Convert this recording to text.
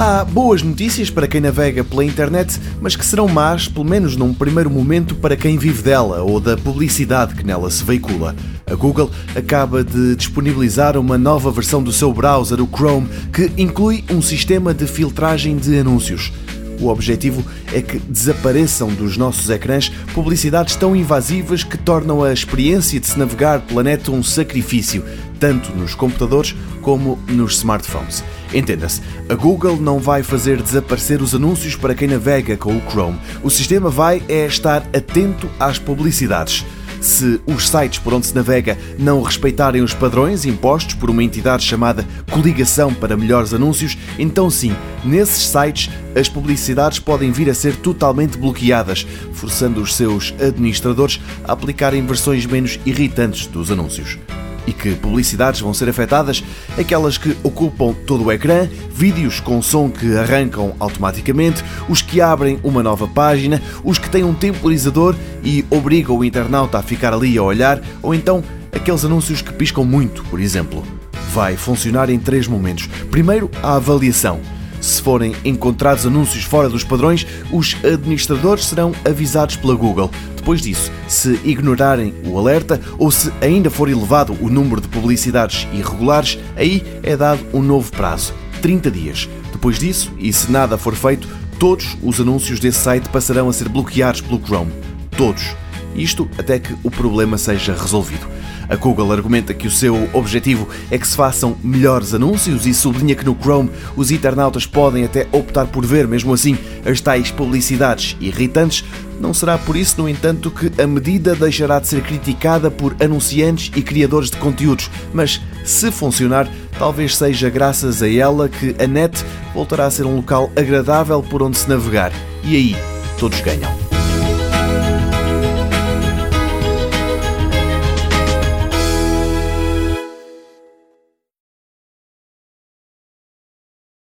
Há boas notícias para quem navega pela internet, mas que serão más, pelo menos num primeiro momento, para quem vive dela ou da publicidade que nela se veicula. A Google acaba de disponibilizar uma nova versão do seu browser, o Chrome, que inclui um sistema de filtragem de anúncios. O objetivo é que desapareçam dos nossos ecrãs publicidades tão invasivas que tornam a experiência de se navegar pela net um sacrifício, tanto nos computadores como nos smartphones. Entenda-se, a Google não vai fazer desaparecer os anúncios para quem navega com o Chrome. O sistema vai é estar atento às publicidades. Se os sites por onde se navega não respeitarem os padrões impostos por uma entidade chamada Coligação para Melhores Anúncios, então sim, nesses sites as publicidades podem vir a ser totalmente bloqueadas, forçando os seus administradores a aplicarem versões menos irritantes dos anúncios. E que publicidades vão ser afetadas? Aquelas que ocupam todo o ecrã, vídeos com som que arrancam automaticamente, os que abrem uma nova página, os que têm um temporizador e obrigam o internauta a ficar ali a olhar, ou então aqueles anúncios que piscam muito, por exemplo. Vai funcionar em três momentos. Primeiro, a avaliação. Se forem encontrados anúncios fora dos padrões, os administradores serão avisados pela Google. Depois disso, se ignorarem o alerta ou se ainda for elevado o número de publicidades irregulares, aí é dado um novo prazo 30 dias. Depois disso, e se nada for feito, todos os anúncios desse site passarão a ser bloqueados pelo Chrome. Todos. Isto até que o problema seja resolvido. A Google argumenta que o seu objetivo é que se façam melhores anúncios e sublinha que no Chrome os internautas podem até optar por ver, mesmo assim, as tais publicidades irritantes. Não será por isso, no entanto, que a medida deixará de ser criticada por anunciantes e criadores de conteúdos, mas se funcionar, talvez seja graças a ela que a net voltará a ser um local agradável por onde se navegar. E aí, todos ganham.